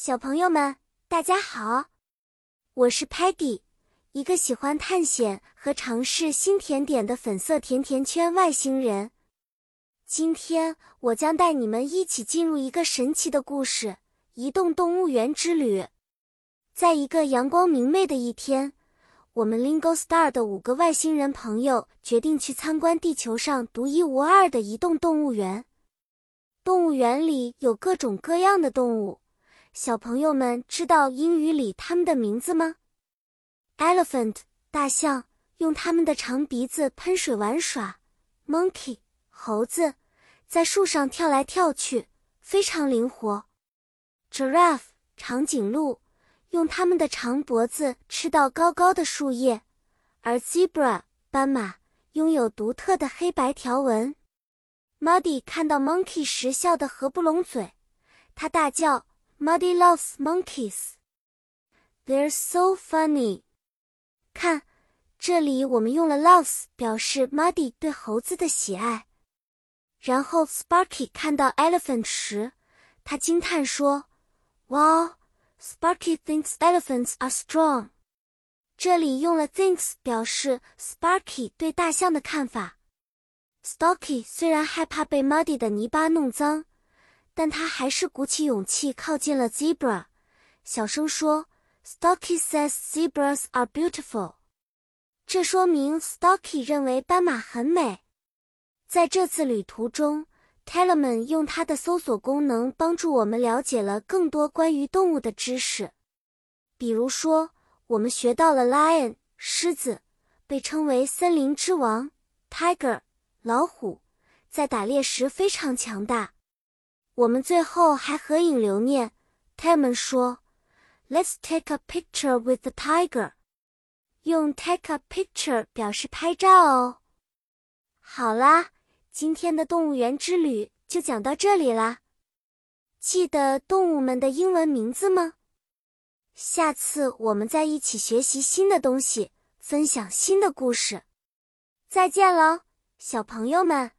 小朋友们，大家好，我是 Patty，一个喜欢探险和尝试新甜点的粉色甜甜圈外星人。今天我将带你们一起进入一个神奇的故事——移动动物园之旅。在一个阳光明媚的一天，我们 Lingo Star 的五个外星人朋友决定去参观地球上独一无二的移动动物园。动物园里有各种各样的动物。小朋友们知道英语里它们的名字吗？Elephant 大象用它们的长鼻子喷水玩耍；Monkey 猴子在树上跳来跳去，非常灵活；Giraffe 长颈鹿用它们的长脖子吃到高高的树叶；而 Zebra 斑马拥有独特的黑白条纹。Muddy 看到 Monkey 时笑得合不拢嘴，他大叫。Muddy loves monkeys. They're so funny. 看，这里我们用了 loves 表示 Muddy 对猴子的喜爱。然后 Sparky 看到 elephant 时，他惊叹说：“Wow, Sparky thinks elephants are strong.” 这里用了 thinks 表示 Sparky 对大象的看法。Stocky 虽然害怕被 Muddy 的泥巴弄脏。 但他还是鼓起勇气靠近了 Zebra，小声说：“Stocky says zebras are beautiful。”这说明 Stocky 认为斑马很美。在这次旅途中，Telemann 用他的搜索功能帮助我们了解了更多关于动物的知识。比如说，我们学到了 lion 狮子被称为森林之王，tiger 老虎在打猎时非常强大。我们最后还合影留念。他们说：“Let's take a picture with the tiger。”用 “take a picture” 表示拍照哦。好啦，今天的动物园之旅就讲到这里啦。记得动物们的英文名字吗？下次我们再一起学习新的东西，分享新的故事。再见喽，小朋友们。